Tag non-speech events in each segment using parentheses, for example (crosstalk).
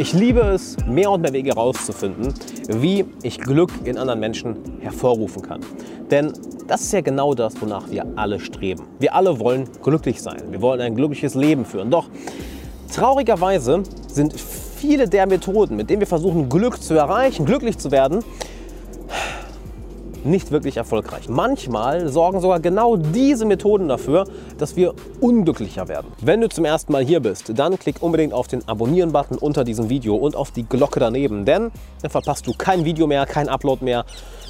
Ich liebe es, mehr und mehr Wege herauszufinden, wie ich Glück in anderen Menschen hervorrufen kann. Denn das ist ja genau das, wonach wir alle streben. Wir alle wollen glücklich sein. Wir wollen ein glückliches Leben führen. Doch traurigerweise sind viele der Methoden, mit denen wir versuchen, Glück zu erreichen, glücklich zu werden, nicht wirklich erfolgreich. Manchmal sorgen sogar genau diese Methoden dafür, dass wir unglücklicher werden. Wenn du zum ersten Mal hier bist, dann klick unbedingt auf den Abonnieren-Button unter diesem Video und auf die Glocke daneben, denn dann verpasst du kein Video mehr, kein Upload mehr.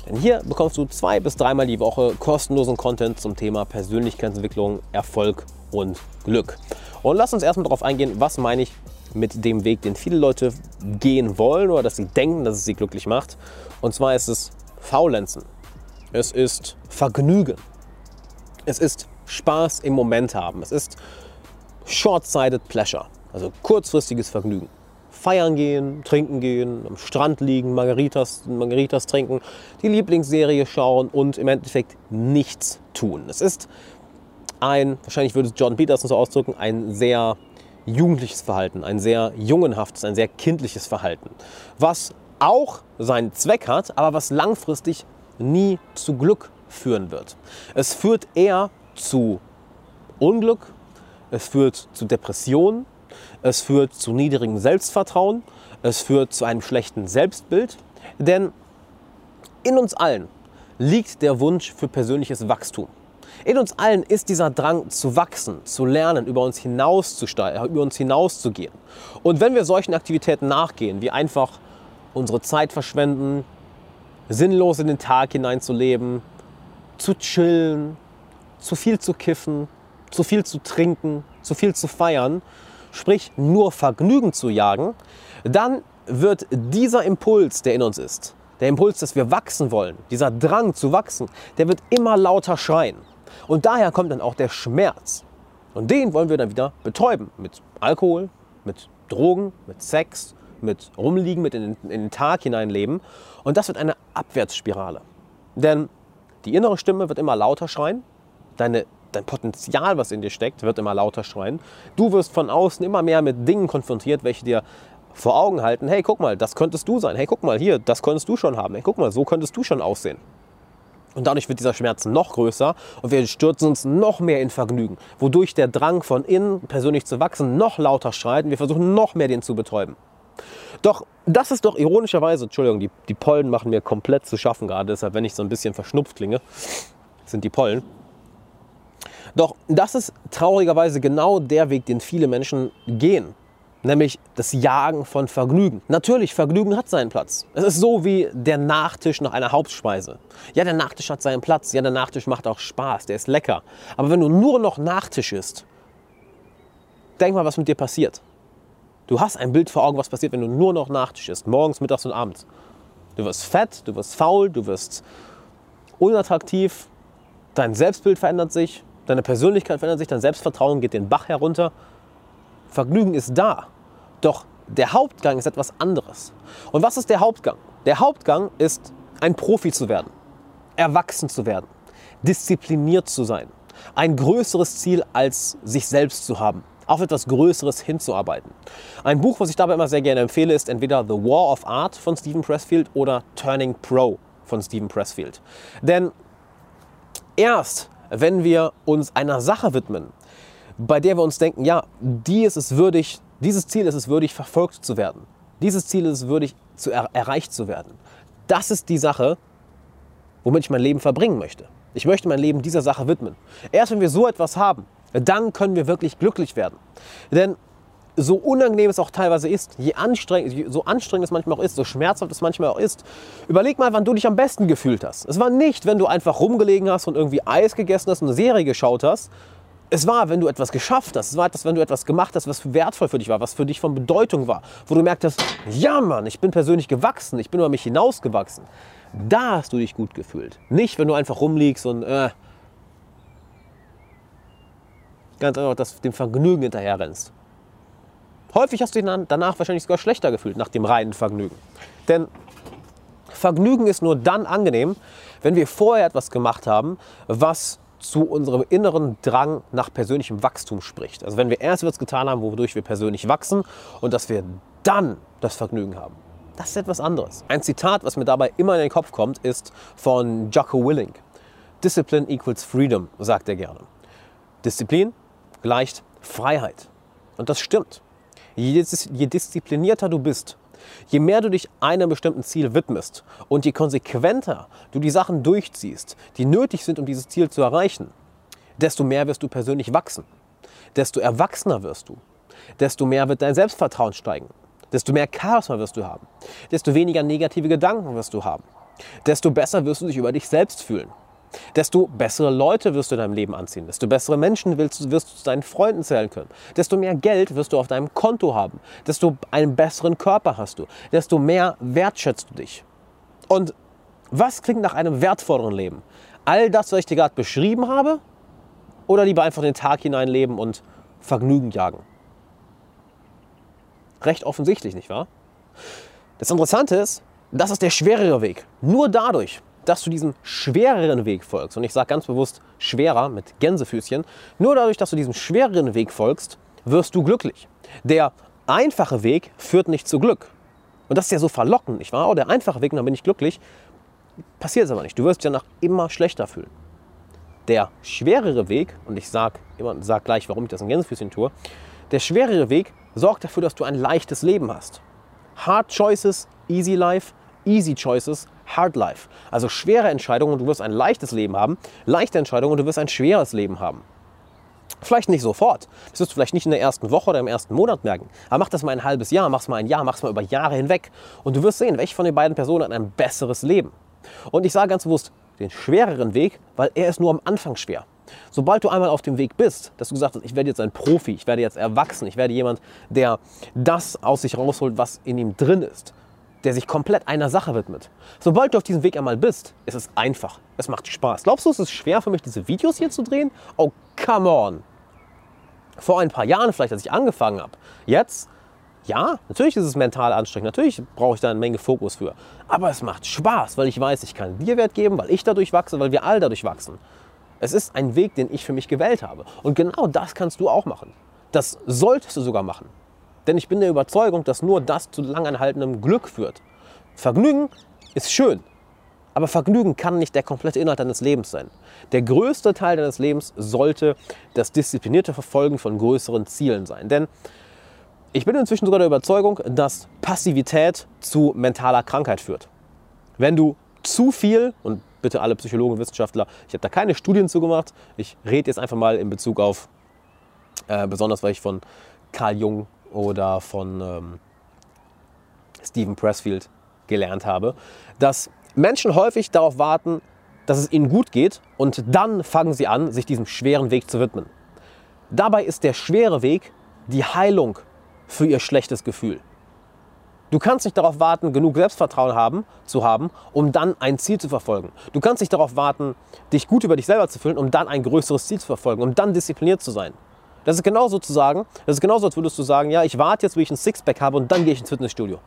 Denn hier bekommst du zwei bis dreimal die Woche kostenlosen Content zum Thema Persönlichkeitsentwicklung, Erfolg und Glück. Und lass uns erstmal darauf eingehen, was meine ich mit dem Weg, den viele Leute gehen wollen oder dass sie denken, dass es sie glücklich macht. Und zwar ist es Faulenzen. Es ist Vergnügen. Es ist Spaß im Moment haben. Es ist short-sighted pleasure, also kurzfristiges Vergnügen. Feiern gehen, trinken gehen, am Strand liegen, Margaritas, Margaritas trinken, die Lieblingsserie schauen und im Endeffekt nichts tun. Es ist ein, wahrscheinlich würde John Peterson so ausdrücken, ein sehr jugendliches Verhalten, ein sehr jungenhaftes, ein sehr kindliches Verhalten, was auch seinen Zweck hat, aber was langfristig nie zu Glück führen wird. Es führt eher zu Unglück, es führt zu Depressionen, es führt zu niedrigem Selbstvertrauen, es führt zu einem schlechten Selbstbild, denn in uns allen liegt der Wunsch für persönliches Wachstum. In uns allen ist dieser Drang zu wachsen, zu lernen, über uns hinauszusteigen, über uns hinauszugehen. Und wenn wir solchen Aktivitäten nachgehen, wie einfach unsere Zeit verschwenden, sinnlos in den Tag hineinzuleben, zu chillen, zu viel zu kiffen, zu viel zu trinken, zu viel zu feiern, sprich nur Vergnügen zu jagen, dann wird dieser Impuls, der in uns ist, der Impuls, dass wir wachsen wollen, dieser Drang zu wachsen, der wird immer lauter schreien. Und daher kommt dann auch der Schmerz. Und den wollen wir dann wieder betäuben mit Alkohol, mit Drogen, mit Sex, mit Rumliegen, mit in den, in den Tag hineinleben. Und das wird eine Abwärtsspirale. Denn die innere Stimme wird immer lauter schreien, deine, dein Potenzial, was in dir steckt, wird immer lauter schreien. Du wirst von außen immer mehr mit Dingen konfrontiert, welche dir vor Augen halten, hey, guck mal, das könntest du sein. Hey, guck mal, hier, das könntest du schon haben. Hey, guck mal, so könntest du schon aussehen. Und dadurch wird dieser Schmerz noch größer und wir stürzen uns noch mehr in Vergnügen, wodurch der Drang von innen persönlich zu wachsen noch lauter schreit und wir versuchen noch mehr den zu betäuben. Doch das ist doch ironischerweise, Entschuldigung, die, die Pollen machen mir komplett zu schaffen gerade, deshalb, wenn ich so ein bisschen verschnupft klinge, sind die Pollen. Doch das ist traurigerweise genau der Weg, den viele Menschen gehen. Nämlich das Jagen von Vergnügen. Natürlich, Vergnügen hat seinen Platz. Es ist so wie der Nachtisch nach einer Hauptspeise. Ja, der Nachtisch hat seinen Platz. Ja, der Nachtisch macht auch Spaß. Der ist lecker. Aber wenn du nur noch Nachtisch isst, denk mal, was mit dir passiert. Du hast ein Bild vor Augen, was passiert, wenn du nur noch Nachtisch isst, morgens, mittags und abends. Du wirst fett, du wirst faul, du wirst unattraktiv, dein Selbstbild verändert sich, deine Persönlichkeit verändert sich, dein Selbstvertrauen geht den Bach herunter. Vergnügen ist da, doch der Hauptgang ist etwas anderes. Und was ist der Hauptgang? Der Hauptgang ist, ein Profi zu werden, erwachsen zu werden, diszipliniert zu sein, ein größeres Ziel als sich selbst zu haben auf etwas Größeres hinzuarbeiten. Ein Buch, was ich dabei immer sehr gerne empfehle, ist entweder The War of Art von Stephen Pressfield oder Turning Pro von Stephen Pressfield. Denn erst wenn wir uns einer Sache widmen, bei der wir uns denken, ja, die ist es würdig, dieses Ziel ist es würdig, verfolgt zu werden. Dieses Ziel ist es würdig, zu er erreicht zu werden. Das ist die Sache, womit ich mein Leben verbringen möchte. Ich möchte mein Leben dieser Sache widmen. Erst wenn wir so etwas haben, dann können wir wirklich glücklich werden. Denn so unangenehm es auch teilweise ist, je anstrengend, so anstrengend es manchmal auch ist, so schmerzhaft es manchmal auch ist, überleg mal, wann du dich am besten gefühlt hast. Es war nicht, wenn du einfach rumgelegen hast und irgendwie Eis gegessen hast und eine Serie geschaut hast. Es war, wenn du etwas geschafft hast. Es war etwas, wenn du etwas gemacht hast, was wertvoll für dich war, was für dich von Bedeutung war. Wo du merkt hast, ja Mann, ich bin persönlich gewachsen, ich bin über mich hinausgewachsen. Da hast du dich gut gefühlt. Nicht, wenn du einfach rumliegst und äh, ganz einfach das, dem Vergnügen hinterher rennst. Häufig hast du dich danach wahrscheinlich sogar schlechter gefühlt, nach dem reinen Vergnügen. Denn Vergnügen ist nur dann angenehm, wenn wir vorher etwas gemacht haben, was zu unserem inneren Drang nach persönlichem Wachstum spricht. Also wenn wir erst etwas getan haben, wodurch wir persönlich wachsen und dass wir dann das Vergnügen haben. Das ist etwas anderes. Ein Zitat, was mir dabei immer in den Kopf kommt, ist von Jocko Willing. Discipline equals freedom, sagt er gerne. Disziplin gleicht Freiheit. Und das stimmt. Je, je disziplinierter du bist, je mehr du dich einem bestimmten Ziel widmest und je konsequenter du die Sachen durchziehst, die nötig sind, um dieses Ziel zu erreichen, desto mehr wirst du persönlich wachsen. Desto erwachsener wirst du. Desto mehr wird dein Selbstvertrauen steigen. Desto mehr Charisma wirst du haben. Desto weniger negative Gedanken wirst du haben. Desto besser wirst du dich über dich selbst fühlen. Desto bessere Leute wirst du in deinem Leben anziehen. Desto bessere Menschen wirst, wirst du zu deinen Freunden zählen können. Desto mehr Geld wirst du auf deinem Konto haben. Desto einen besseren Körper hast du. Desto mehr wertschätzt du dich. Und was klingt nach einem wertvolleren Leben? All das, was ich dir gerade beschrieben habe? Oder lieber einfach den Tag hineinleben und Vergnügen jagen? Recht offensichtlich, nicht wahr? Das Interessante ist, das ist der schwerere Weg. Nur dadurch, dass du diesem schwereren Weg folgst, und ich sage ganz bewusst schwerer mit Gänsefüßchen, nur dadurch, dass du diesem schwereren Weg folgst, wirst du glücklich. Der einfache Weg führt nicht zu Glück. Und das ist ja so verlockend, nicht wahr? Oh, der einfache Weg, dann bin ich glücklich. Passiert es aber nicht. Du wirst dich danach immer schlechter fühlen. Der schwerere Weg, und ich sage sag gleich, warum ich das in Gänsefüßchen tue, der schwerere Weg sorgt dafür, dass du ein leichtes Leben hast. Hard Choices, Easy Life, Easy Choices, Hard Life. Also schwere Entscheidungen und du wirst ein leichtes Leben haben, leichte Entscheidungen und du wirst ein schweres Leben haben. Vielleicht nicht sofort. Das wirst du vielleicht nicht in der ersten Woche oder im ersten Monat merken. Aber mach das mal ein halbes Jahr, mach es mal ein Jahr, mach es mal über Jahre hinweg. Und du wirst sehen, welche von den beiden Personen hat ein besseres Leben. Und ich sage ganz bewusst den schwereren Weg, weil er ist nur am Anfang schwer. Sobald du einmal auf dem Weg bist, dass du gesagt hast, ich werde jetzt ein Profi, ich werde jetzt erwachsen, ich werde jemand, der das aus sich rausholt, was in ihm drin ist, der sich komplett einer Sache widmet. Sobald du auf diesem Weg einmal bist, ist es einfach. Es macht Spaß. Glaubst du, es ist schwer für mich, diese Videos hier zu drehen? Oh, come on. Vor ein paar Jahren, vielleicht als ich angefangen habe. Jetzt, ja, natürlich ist es mental anstrengend. Natürlich brauche ich da eine Menge Fokus für. Aber es macht Spaß, weil ich weiß, ich kann dir Wert geben, weil ich dadurch wachse, weil wir alle dadurch wachsen. Es ist ein Weg, den ich für mich gewählt habe. Und genau das kannst du auch machen. Das solltest du sogar machen. Denn ich bin der Überzeugung, dass nur das zu langanhaltendem Glück führt. Vergnügen ist schön, aber Vergnügen kann nicht der komplette Inhalt deines Lebens sein. Der größte Teil deines Lebens sollte das disziplinierte Verfolgen von größeren Zielen sein. Denn ich bin inzwischen sogar der Überzeugung, dass Passivität zu mentaler Krankheit führt. Wenn du zu viel, und bitte alle Psychologen Wissenschaftler, ich habe da keine Studien zu gemacht, ich rede jetzt einfach mal in Bezug auf, äh, besonders weil ich von Carl Jung oder von ähm, Stephen Pressfield gelernt habe, dass Menschen häufig darauf warten, dass es ihnen gut geht und dann fangen sie an, sich diesem schweren Weg zu widmen. Dabei ist der schwere Weg die Heilung für ihr schlechtes Gefühl. Du kannst nicht darauf warten, genug Selbstvertrauen haben, zu haben, um dann ein Ziel zu verfolgen. Du kannst nicht darauf warten, dich gut über dich selber zu fühlen, um dann ein größeres Ziel zu verfolgen, um dann diszipliniert zu sein. Das ist genauso zu sagen, das ist genauso, als würdest du sagen, ja, ich warte jetzt, bis ich ein Sixpack habe und dann gehe ich ins Fitnessstudio.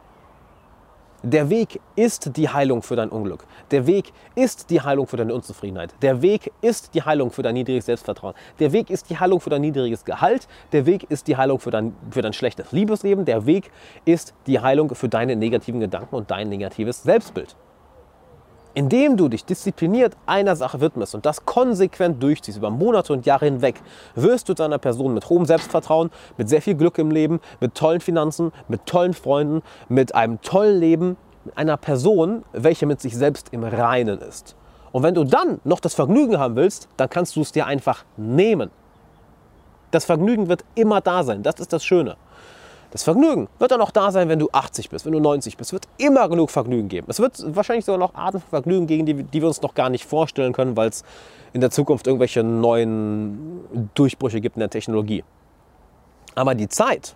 Der Weg ist die Heilung für dein Unglück. Der Weg ist die Heilung für deine Unzufriedenheit. Der Weg ist die Heilung für dein niedriges Selbstvertrauen. Der Weg ist die Heilung für dein niedriges Gehalt. Der Weg ist die Heilung für dein, für dein schlechtes Liebesleben. Der Weg ist die Heilung für deine negativen Gedanken und dein negatives Selbstbild. Indem du dich diszipliniert einer Sache widmest und das konsequent durchziehst über Monate und Jahre hinweg, wirst du zu einer Person mit hohem Selbstvertrauen, mit sehr viel Glück im Leben, mit tollen Finanzen, mit tollen Freunden, mit einem tollen Leben, mit einer Person, welche mit sich selbst im Reinen ist. Und wenn du dann noch das Vergnügen haben willst, dann kannst du es dir einfach nehmen. Das Vergnügen wird immer da sein. Das ist das Schöne. Das Vergnügen wird dann auch da sein, wenn du 80 bist, wenn du 90 bist. Es wird immer genug Vergnügen geben. Es wird wahrscheinlich sogar noch Arten von Vergnügen geben, die, die wir uns noch gar nicht vorstellen können, weil es in der Zukunft irgendwelche neuen Durchbrüche gibt in der Technologie. Aber die Zeit,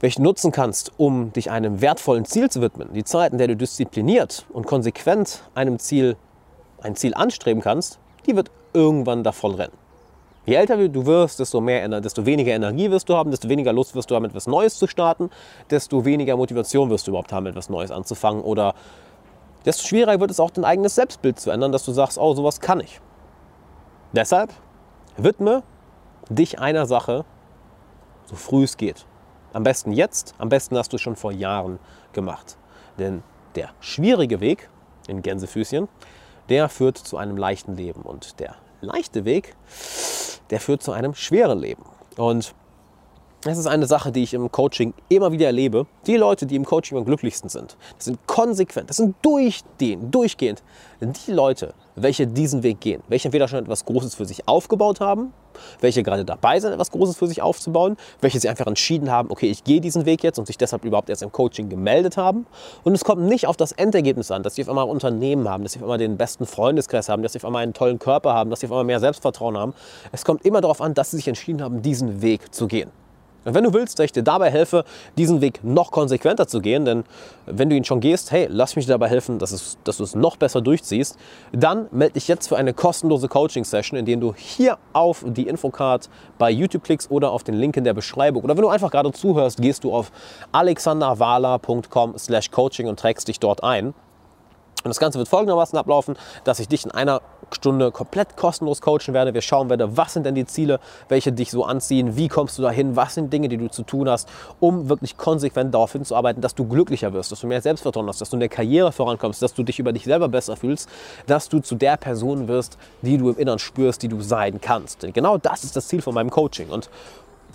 welche du nutzen kannst, um dich einem wertvollen Ziel zu widmen, die Zeit, in der du diszipliniert und konsequent einem Ziel, ein Ziel anstreben kannst, die wird irgendwann davon rennen. Je älter du wirst, desto, mehr, desto weniger Energie wirst du haben, desto weniger Lust wirst du haben, etwas Neues zu starten, desto weniger Motivation wirst du überhaupt haben, etwas Neues anzufangen oder desto schwieriger wird es auch dein eigenes Selbstbild zu ändern, dass du sagst, oh, sowas kann ich. Deshalb widme dich einer Sache, so früh es geht. Am besten jetzt, am besten hast du es schon vor Jahren gemacht. Denn der schwierige Weg in Gänsefüßchen, der führt zu einem leichten Leben. Und der leichte Weg, der führt zu einem schweren Leben. Und das ist eine Sache, die ich im Coaching immer wieder erlebe. Die Leute, die im Coaching am glücklichsten sind, das sind konsequent, das sind durchgehend, durchgehend die Leute, welche diesen Weg gehen, welche entweder schon etwas Großes für sich aufgebaut haben, welche gerade dabei sind, etwas Großes für sich aufzubauen, welche sich einfach entschieden haben, okay, ich gehe diesen Weg jetzt und sich deshalb überhaupt erst im Coaching gemeldet haben. Und es kommt nicht auf das Endergebnis an, dass sie auf einmal ein Unternehmen haben, dass sie auf einmal den besten Freundeskreis haben, dass sie auf einmal einen tollen Körper haben, dass sie auf einmal mehr Selbstvertrauen haben. Es kommt immer darauf an, dass sie sich entschieden haben, diesen Weg zu gehen. Und wenn du willst, dass ich dir dabei helfe, diesen Weg noch konsequenter zu gehen, denn wenn du ihn schon gehst, hey, lass mich dir dabei helfen, dass, es, dass du es noch besser durchziehst, dann melde dich jetzt für eine kostenlose Coaching-Session, in der du hier auf die Infocard bei YouTube klickst oder auf den Link in der Beschreibung. Oder wenn du einfach gerade zuhörst, gehst du auf alexanderwala.com slash coaching und trägst dich dort ein. Und das Ganze wird folgendermaßen ablaufen, dass ich dich in einer Stunde komplett kostenlos coachen werde. Wir schauen werden, was sind denn die Ziele, welche dich so anziehen, wie kommst du dahin, was sind Dinge, die du zu tun hast, um wirklich konsequent darauf hinzuarbeiten, dass du glücklicher wirst, dass du mehr Selbstvertrauen hast, dass du in der Karriere vorankommst, dass du dich über dich selber besser fühlst, dass du zu der Person wirst, die du im Inneren spürst, die du sein kannst. Denn genau das ist das Ziel von meinem Coaching. Und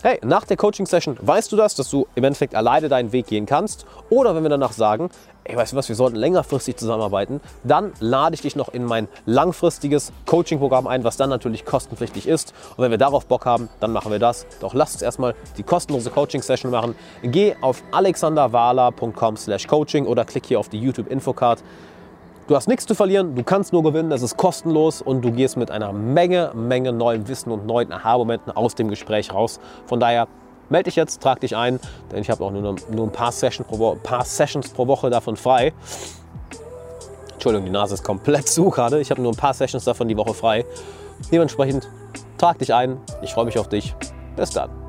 hey, nach der Coaching-Session weißt du das, dass du im Endeffekt alleine deinen Weg gehen kannst. Oder wenn wir danach sagen, ey, weißt du was, wir sollten längerfristig zusammenarbeiten, dann lade ich dich noch in mein langfristiges Coaching-Programm ein, was dann natürlich kostenpflichtig ist. Und wenn wir darauf Bock haben, dann machen wir das. Doch lass uns erstmal die kostenlose Coaching-Session machen. Geh auf alexanderwala.com slash coaching oder klick hier auf die YouTube-Infocard. Du hast nichts zu verlieren, du kannst nur gewinnen, es ist kostenlos und du gehst mit einer Menge, Menge neuem Wissen und neuen Aha-Momenten aus dem Gespräch raus. Von daher melde dich jetzt, trag dich ein, denn ich habe auch nur, nur ein paar, Session pro paar Sessions pro Woche davon frei. Entschuldigung, die Nase ist komplett (laughs) zu gerade. Ich habe nur ein paar Sessions davon die Woche frei. Dementsprechend trag dich ein. Ich freue mich auf dich. Bis dann.